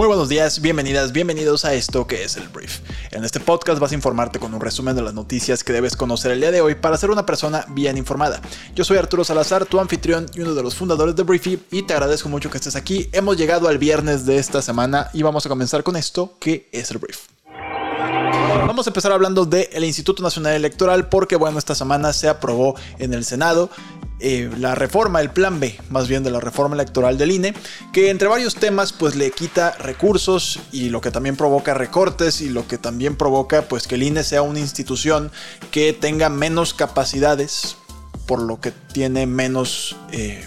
Muy buenos días, bienvenidas, bienvenidos a esto que es el Brief. En este podcast vas a informarte con un resumen de las noticias que debes conocer el día de hoy para ser una persona bien informada. Yo soy Arturo Salazar, tu anfitrión y uno de los fundadores de Briefy y te agradezco mucho que estés aquí. Hemos llegado al viernes de esta semana y vamos a comenzar con esto que es el Brief. Vamos a empezar hablando del Instituto Nacional Electoral porque bueno, esta semana se aprobó en el Senado eh, la reforma, el plan B, más bien de la reforma electoral del INE, que entre varios temas pues le quita recursos y lo que también provoca recortes y lo que también provoca pues que el INE sea una institución que tenga menos capacidades, por lo que tiene menos eh,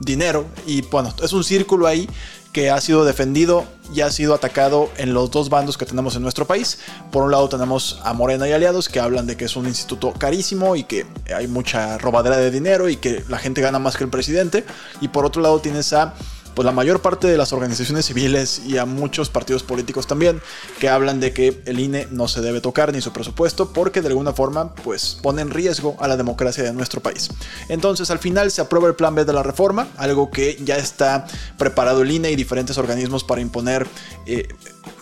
dinero. Y bueno, es un círculo ahí que ha sido defendido y ha sido atacado en los dos bandos que tenemos en nuestro país. Por un lado tenemos a Morena y aliados que hablan de que es un instituto carísimo y que hay mucha robadera de dinero y que la gente gana más que el presidente. Y por otro lado tienes a pues la mayor parte de las organizaciones civiles y a muchos partidos políticos también que hablan de que el INE no se debe tocar ni su presupuesto porque de alguna forma pues pone en riesgo a la democracia de nuestro país. Entonces al final se aprueba el plan B de la reforma, algo que ya está preparado el INE y diferentes organismos para imponer eh,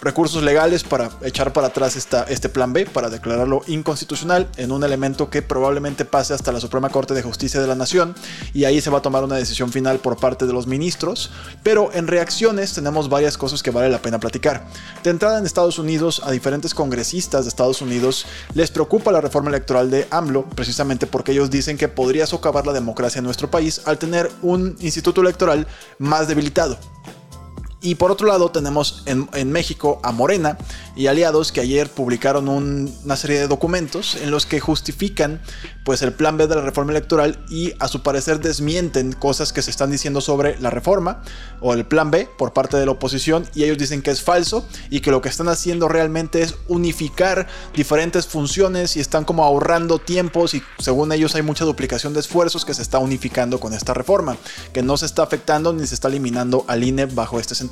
recursos legales para echar para atrás esta, este plan B, para declararlo inconstitucional en un elemento que probablemente pase hasta la Suprema Corte de Justicia de la Nación y ahí se va a tomar una decisión final por parte de los ministros, pero en reacciones tenemos varias cosas que vale la pena platicar. De entrada en Estados Unidos, a diferentes congresistas de Estados Unidos les preocupa la reforma electoral de AMLO, precisamente porque ellos dicen que podría socavar la democracia en nuestro país al tener un instituto electoral más debilitado. Y por otro lado tenemos en, México a Morena y aliados que ayer publicaron una serie de documentos en los que justifican pues el plan B de la reforma electoral y a su parecer desmienten cosas que se están diciendo sobre la reforma o el plan B por parte de la oposición y ellos dicen que es falso y que lo que están haciendo realmente es unificar diferentes funciones y están como ahorrando tiempos y según ellos hay mucha duplicación de esfuerzos que se está unificando con esta reforma, que no se está afectando ni se está eliminando al INE bajo este sentido.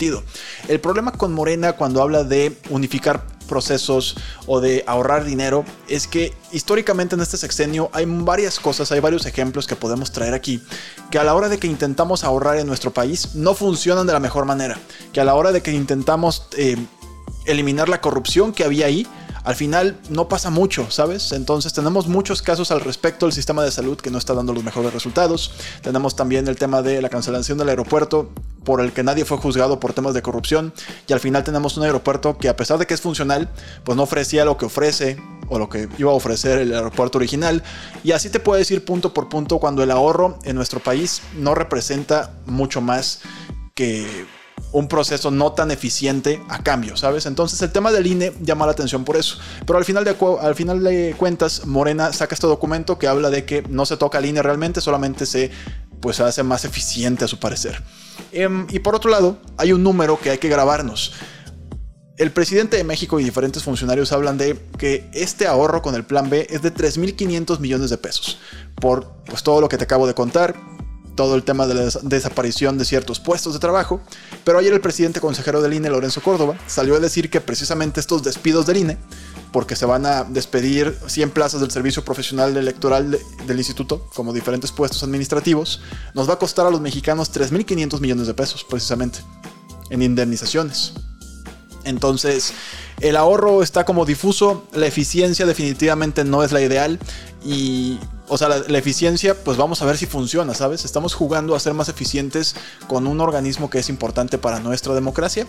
El problema con Morena cuando habla de unificar procesos o de ahorrar dinero es que históricamente en este sexenio hay varias cosas, hay varios ejemplos que podemos traer aquí, que a la hora de que intentamos ahorrar en nuestro país no funcionan de la mejor manera, que a la hora de que intentamos eh, eliminar la corrupción que había ahí, al final no pasa mucho, ¿sabes? Entonces tenemos muchos casos al respecto del sistema de salud que no está dando los mejores resultados. Tenemos también el tema de la cancelación del aeropuerto por el que nadie fue juzgado por temas de corrupción y al final tenemos un aeropuerto que a pesar de que es funcional, pues no ofrecía lo que ofrece o lo que iba a ofrecer el aeropuerto original. Y así te puedo decir punto por punto cuando el ahorro en nuestro país no representa mucho más que un proceso no tan eficiente a cambio, ¿sabes? Entonces el tema del INE llama la atención por eso. Pero al final de, al final de cuentas, Morena saca este documento que habla de que no se toca el INE realmente, solamente se pues hace más eficiente a su parecer. Em, y por otro lado, hay un número que hay que grabarnos. El presidente de México y diferentes funcionarios hablan de que este ahorro con el plan B es de 3.500 millones de pesos. Por pues, todo lo que te acabo de contar, todo el tema de la desaparición de ciertos puestos de trabajo, pero ayer el presidente consejero del INE, Lorenzo Córdoba, salió a decir que precisamente estos despidos del INE, porque se van a despedir 100 plazas del servicio profesional electoral del instituto, como diferentes puestos administrativos, nos va a costar a los mexicanos 3.500 millones de pesos, precisamente, en indemnizaciones. Entonces, el ahorro está como difuso, la eficiencia definitivamente no es la ideal y o sea, la, eficiencia, pues vamos a ver si funciona, ¿sabes? Estamos jugando a ser más eficientes con un organismo que es importante para nuestra democracia.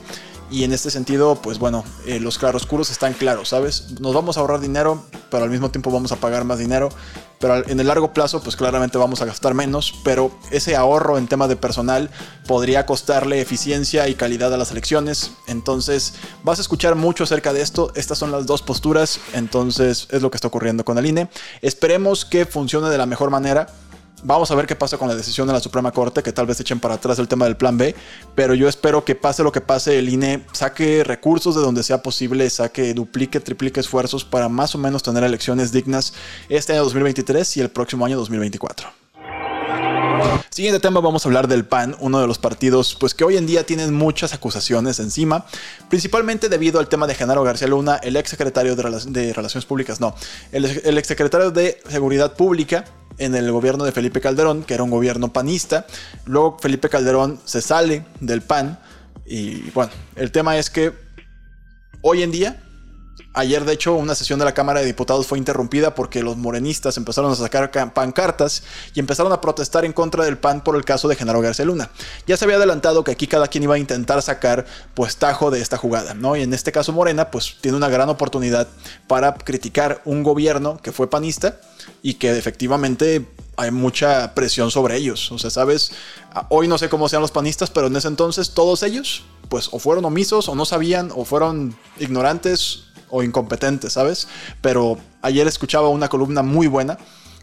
Y en este sentido, pues bueno, eh, los claroscuros están claros, ¿sabes? Nos vamos a ahorrar dinero, pero al mismo tiempo vamos a pagar más dinero. Pero en el largo plazo, pues claramente vamos a gastar menos. Pero ese ahorro en tema de personal podría costarle eficiencia y calidad a las elecciones. Entonces, vas a escuchar mucho acerca de esto. Estas son las dos posturas. Entonces, es lo que está ocurriendo con el INE. Esperemos que funcione funcione de la mejor manera. Vamos a ver qué pasa con la decisión de la Suprema Corte, que tal vez echen para atrás el tema del plan B, pero yo espero que pase lo que pase, el INE saque recursos de donde sea posible, saque, duplique, triplique esfuerzos para más o menos tener elecciones dignas este año 2023 y el próximo año 2024. Siguiente tema, vamos a hablar del PAN, uno de los partidos pues que hoy en día tienen muchas acusaciones encima, principalmente debido al tema de Genaro García Luna, el ex secretario de, Relaciones Públicas, no, el, el ex secretario de Seguridad Pública en el gobierno de Felipe Calderón, que era un gobierno panista. Luego Felipe Calderón se sale del PAN y bueno, el tema es que hoy en día Ayer, de hecho, una sesión de la Cámara de Diputados fue interrumpida porque los morenistas empezaron a sacar pancartas y empezaron a protestar en contra del PAN por el caso de Genaro García Luna. Ya se había adelantado que aquí cada quien iba a intentar sacar pues tajo de esta jugada, ¿no? Y en este caso Morena pues tiene una gran oportunidad para criticar un gobierno que fue panista y que efectivamente hay mucha presión sobre ellos. O sea, sabes, hoy no sé cómo sean los panistas, pero en ese entonces todos ellos pues o fueron omisos o no sabían o fueron ignorantes o incompetente, ¿sabes? Pero ayer escuchaba una columna muy buena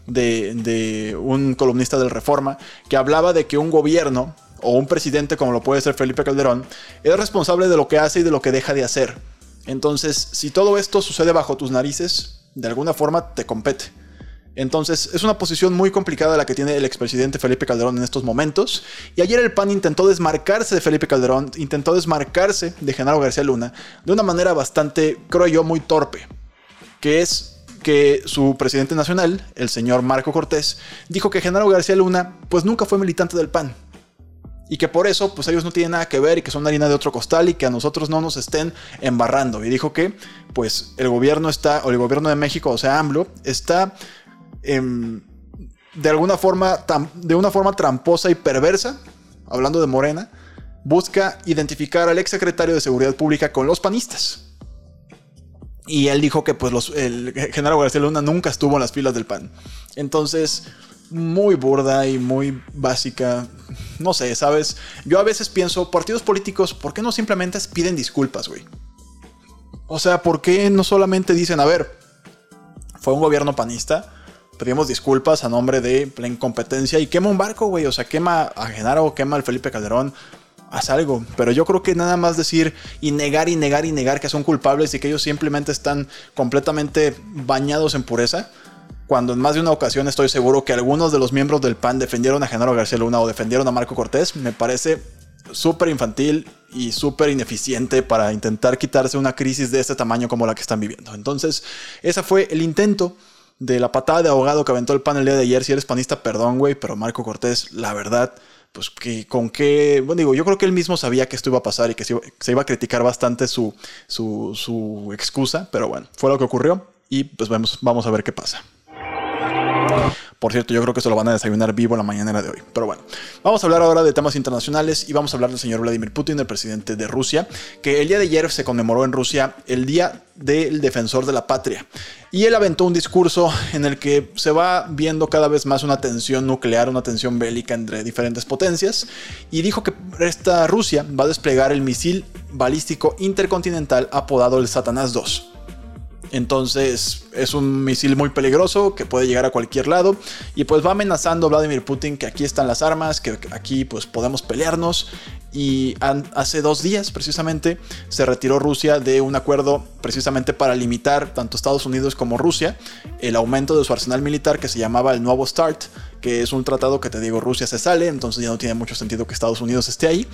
de, un columnista del Reforma que hablaba de que un gobierno o un presidente como lo puede ser Felipe Calderón es responsable de lo que hace y de lo que deja de hacer. Entonces, si todo esto sucede bajo tus narices, de alguna forma te compete. Entonces, es una posición muy complicada la que tiene el expresidente Felipe Calderón en estos momentos. Y ayer el PAN intentó desmarcarse de Felipe Calderón, intentó desmarcarse de Genaro García Luna de una manera bastante, creo yo, muy torpe. Que es que su presidente nacional, el señor Marco Cortés, dijo que Genaro García Luna, pues nunca fue militante del PAN. Y que por eso, pues ellos no tienen nada que ver y que son harina de otro costal y que a nosotros no nos estén embarrando. Y dijo que, pues, el gobierno está, o el gobierno de México, o sea, AMLO, está Em, de alguna forma, de una forma tramposa y perversa, hablando de Morena, busca identificar al ex secretario de Seguridad Pública con los panistas. Y él dijo que pues el general García Luna nunca estuvo en las filas del PAN. Entonces, muy burda y muy básica. No sé, ¿sabes? Yo a veces pienso, partidos políticos, ¿por qué no simplemente piden disculpas, güey? O sea, ¿por qué no solamente dicen, a ver, fue un gobierno panista? Pedimos disculpas a nombre de la incompetencia y quema un barco, güey. O sea, quema a Genaro, quema al Felipe Calderón. Haz algo. Pero yo creo que nada más decir y negar y negar y negar que son culpables y que ellos simplemente están completamente bañados en pureza. Cuando en más de una ocasión estoy seguro que algunos de los miembros del PAN defendieron a Genaro García Luna o defendieron a Marco Cortés, me parece súper infantil y súper ineficiente para intentar quitarse una crisis de este tamaño como la que están viviendo. Entonces, ese fue el intento de la patada de abogado que aventó el panel el día de ayer. Si eres panista, perdón, güey, pero Marco Cortés, la verdad, pues que con qué, bueno, digo, yo creo que él mismo sabía que esto iba a pasar y que se iba, a criticar bastante su, su, su, excusa, pero bueno, fue lo que ocurrió y pues vamos, vamos a ver qué pasa. Por cierto, yo creo que se lo van a desayunar vivo la mañana de hoy. Pero bueno, vamos a hablar ahora de temas internacionales y vamos a hablar del señor Vladimir Putin, el presidente de Rusia, que el día de ayer se conmemoró en Rusia el Día del Defensor de la Patria. Y él aventó un discurso en el que se va viendo cada vez más una tensión nuclear, una tensión bélica entre diferentes potencias. Y dijo que esta Rusia va a desplegar el misil balístico intercontinental apodado el Satanás 2. Entonces es un misil muy peligroso que puede llegar a cualquier lado. Y pues va amenazando a Vladimir Putin que aquí están las armas, que aquí pues podemos pelearnos. Y hace dos días precisamente se retiró Rusia de un acuerdo precisamente para limitar tanto Estados Unidos como Rusia el aumento de su arsenal militar que se llamaba el Nuevo START, que es un tratado que te digo Rusia se sale, entonces ya no tiene mucho sentido que Estados Unidos esté ahí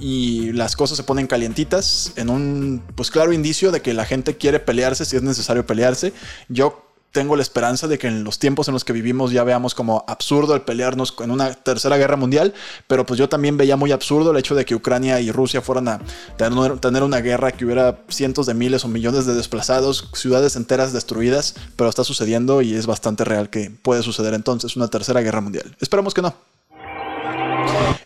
y las cosas se ponen calientitas en un pues claro indicio de que la gente quiere pelearse si es necesario pelearse. Yo tengo la esperanza de que en los tiempos en los que vivimos ya veamos como absurdo el pelearnos en una tercera guerra mundial, pero pues yo también veía muy absurdo el hecho de que Ucrania y Rusia fueran a tener una guerra que hubiera cientos de miles o millones de desplazados, ciudades enteras destruidas, pero está sucediendo y es bastante real que puede suceder entonces una tercera guerra mundial. Esperamos que no.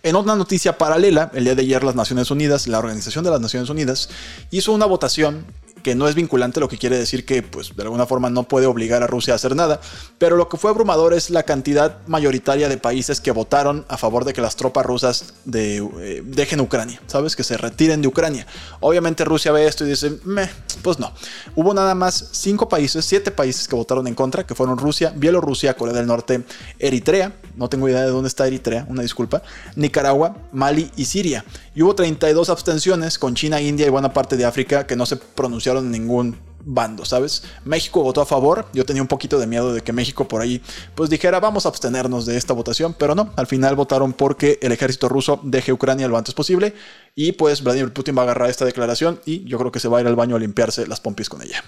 En otra noticia paralela, el día de ayer las Naciones Unidas, la Organización de las Naciones Unidas, hizo una votación que no es vinculante, lo que quiere decir que pues de alguna forma no puede obligar a Rusia a hacer nada, pero lo que fue abrumador es la cantidad mayoritaria de países que votaron a favor de que las tropas rusas eh, dejen Ucrania, ¿sabes? Que se retiren de Ucrania. Obviamente Rusia ve esto y dice, Meh, pues no. Hubo nada más cinco países, siete países que votaron en contra, que fueron Rusia, Bielorrusia, Corea del Norte, Eritrea, no tengo idea de dónde está Eritrea, una disculpa, Nicaragua, Mali y Siria. Y hubo 32 abstenciones con China, India y buena parte de África que no se pronunciaron apoyaron ningún bando, ¿sabes? México votó a favor, yo tenía un poquito de miedo de que México por ahí pues dijera vamos a abstenernos de esta votación, pero no, al final votaron porque el ejército ruso deje Ucrania lo antes posible y pues Vladimir Putin va a agarrar esta declaración y yo creo que se va a ir al baño a limpiarse las pompis con ella.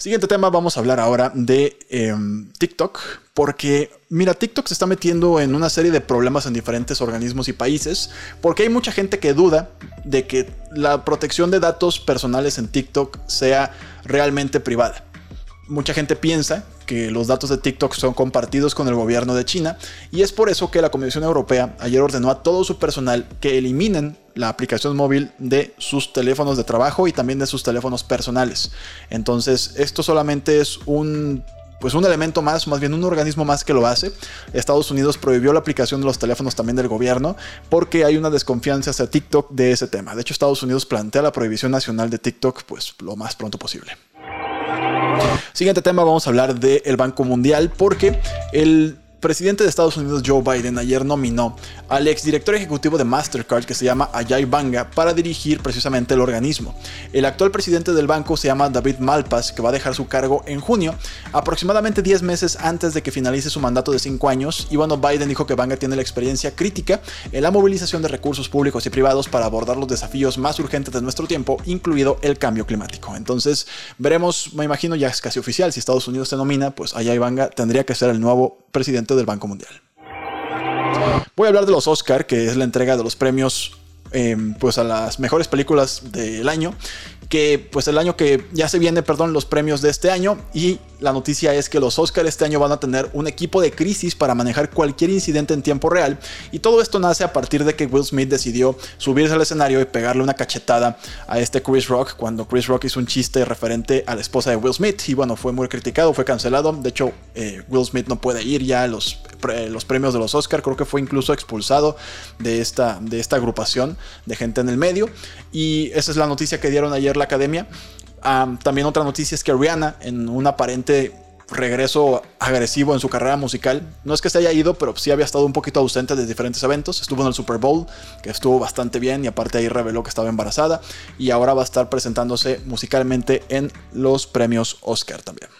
Siguiente tema, vamos a hablar ahora de em, TikTok, porque mira, TikTok se está metiendo en una serie de problemas en diferentes organismos y países, porque hay mucha gente que duda de que la protección de datos personales en TikTok sea realmente privada. Mucha gente piensa que los datos de TikTok son compartidos con el gobierno de China y es por eso que la Comisión Europea ayer ordenó a todo su personal que eliminen la aplicación móvil de sus teléfonos de trabajo y también de sus teléfonos personales. Entonces, esto solamente es un pues un elemento más, más bien un organismo más que lo hace. Estados Unidos prohibió la aplicación de los teléfonos también del gobierno porque hay una desconfianza hacia TikTok de ese tema. De hecho, Estados Unidos plantea la prohibición nacional de TikTok pues lo más pronto posible. Siguiente tema, vamos a hablar del Banco Mundial porque el presidente de Estados Unidos Joe Biden ayer nominó al exdirector ejecutivo de Mastercard que se llama Ajay Banga para dirigir precisamente el organismo. El actual presidente del banco se llama David Malpass que va a dejar su cargo en junio, aproximadamente 10 meses antes de que finalice su mandato de 5 años y bueno, Biden dijo que Banga tiene la experiencia crítica en la movilización de recursos públicos y privados para abordar los desafíos más urgentes de nuestro tiempo, incluido el cambio climático. Entonces, veremos, me imagino ya es casi oficial, si Estados Unidos se nomina, pues Ajay Banga tendría que ser el nuevo presidente del Banco Mundial. Voy a hablar de los Oscar, que es la entrega de los premios em, pues a las mejores películas del año que pues el año que ya se viene, perdón, los premios de este año. Y la noticia es que los Oscars este año van a tener un equipo de crisis para manejar cualquier incidente en tiempo real. Y todo esto nace a partir de que Will Smith decidió subirse al escenario y pegarle una cachetada a este Chris Rock cuando Chris Rock hizo un chiste referente a la esposa de Will Smith. Y bueno, fue muy criticado, fue cancelado, de hecho eh, Will Smith no puede ir ya a los, los premios de los Oscars, creo que fue incluso expulsado de esta, de esta agrupación de gente en el medio. Y esa es la noticia que dieron ayer la academia. también otra noticia es que Rihanna, en un aparente regreso agresivo en su carrera musical, no es que se haya ido, pero sí había estado un poquito ausente de diferentes eventos. Estuvo en el Super Bowl, que estuvo bastante bien, y aparte ahí reveló que estaba embarazada, y ahora va a estar presentándose musicalmente en los premios Oscar también.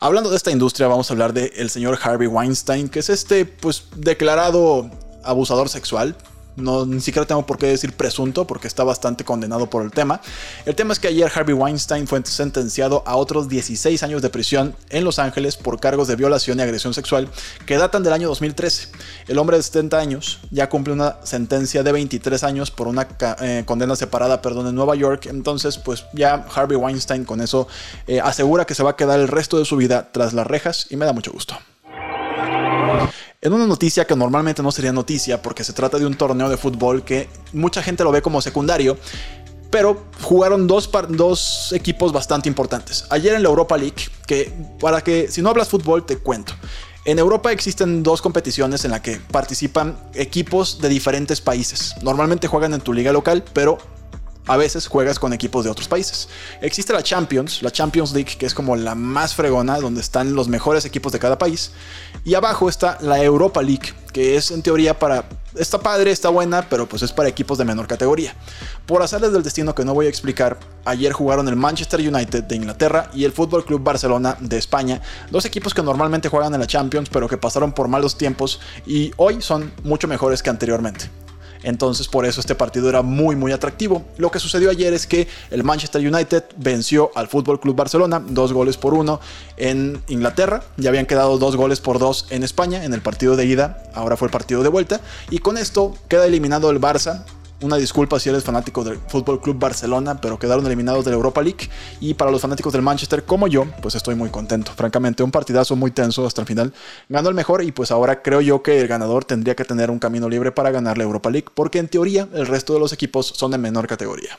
Hablando de esta industria, vamos a hablar del señor Harvey Weinstein, que es este, pues, declarado abusador sexual, no, ni siquiera tengo por qué decir presunto porque está bastante condenado por el tema. El tema es que ayer Harvey Weinstein fue sentenciado a otros 16 años de prisión en Los Ángeles por cargos de violación y agresión sexual que datan del año 2013. El hombre de 70 años ya cumple una sentencia de 23 años por una eh, condena separada, perdón, en Nueva York. Entonces, pues ya Harvey Weinstein con eso eh, asegura que se va a quedar el resto de su vida tras las rejas y me da mucho gusto. En una noticia que normalmente no sería noticia porque se trata de un torneo de fútbol que mucha gente lo ve como secundario, pero jugaron dos, dos equipos bastante importantes. Ayer en la Europa League, que para que si no hablas fútbol te cuento. En Europa existen dos competiciones en las que participan equipos de diferentes países. Normalmente juegan en tu liga local, pero a veces juegas con equipos de otros países. Existe la Champions, la Champions League, que es como la más fregona, donde están los mejores equipos de cada país. Y abajo está la Europa League, que es en teoría para... Está padre, está buena, pero pues es para equipos de menor categoría. Por hacerles del destino que no voy a explicar, ayer jugaron el Manchester United de Inglaterra y el Fútbol Club Barcelona de España, dos equipos que normalmente juegan en la Champions, pero que pasaron por malos tiempos y hoy son mucho mejores que anteriormente. Entonces por eso este partido era muy muy atractivo. Lo que sucedió ayer es que el Manchester United venció al Fútbol Club Barcelona dos goles por uno en Inglaterra. Ya habían quedado dos goles por dos en España en el partido de ida. Ahora fue el partido de vuelta. Y con esto queda eliminado el Barça una disculpa si eres fanático del Fútbol Club Barcelona, pero quedaron eliminados de la Europa League. Y para los fanáticos del Manchester como yo, pues estoy muy contento. Francamente, un partidazo muy tenso hasta el final. Ganó el mejor y pues ahora creo yo que el ganador tendría que tener un camino libre para ganar la Europa League, porque en teoría el resto de los equipos son de menor categoría.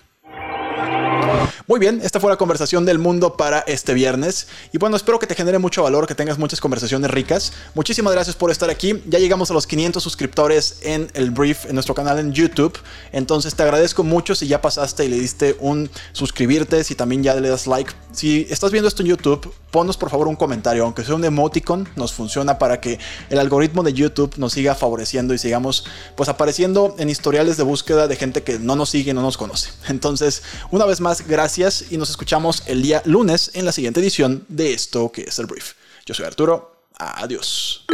Muy bien, esta fue la conversación del mundo para este viernes. Y bueno, espero que te genere mucho valor, que tengas muchas conversaciones ricas. Muchísimas gracias por estar aquí. Ya llegamos a los 500 suscriptores en el brief, en nuestro canal en YouTube. Entonces te agradezco mucho si ya pasaste y le diste un suscribirte, si también ya le das like. Si estás viendo esto en YouTube, ponnos por favor un comentario, aunque sea un emoticon, nos funciona para que el algoritmo de YouTube nos siga favoreciendo y sigamos pues apareciendo en historiales de búsqueda de gente que no nos sigue, no nos conoce. Entonces, una vez más, gracias y nos escuchamos el día lunes en la siguiente edición de esto que es el brief. Yo soy Arturo, adiós.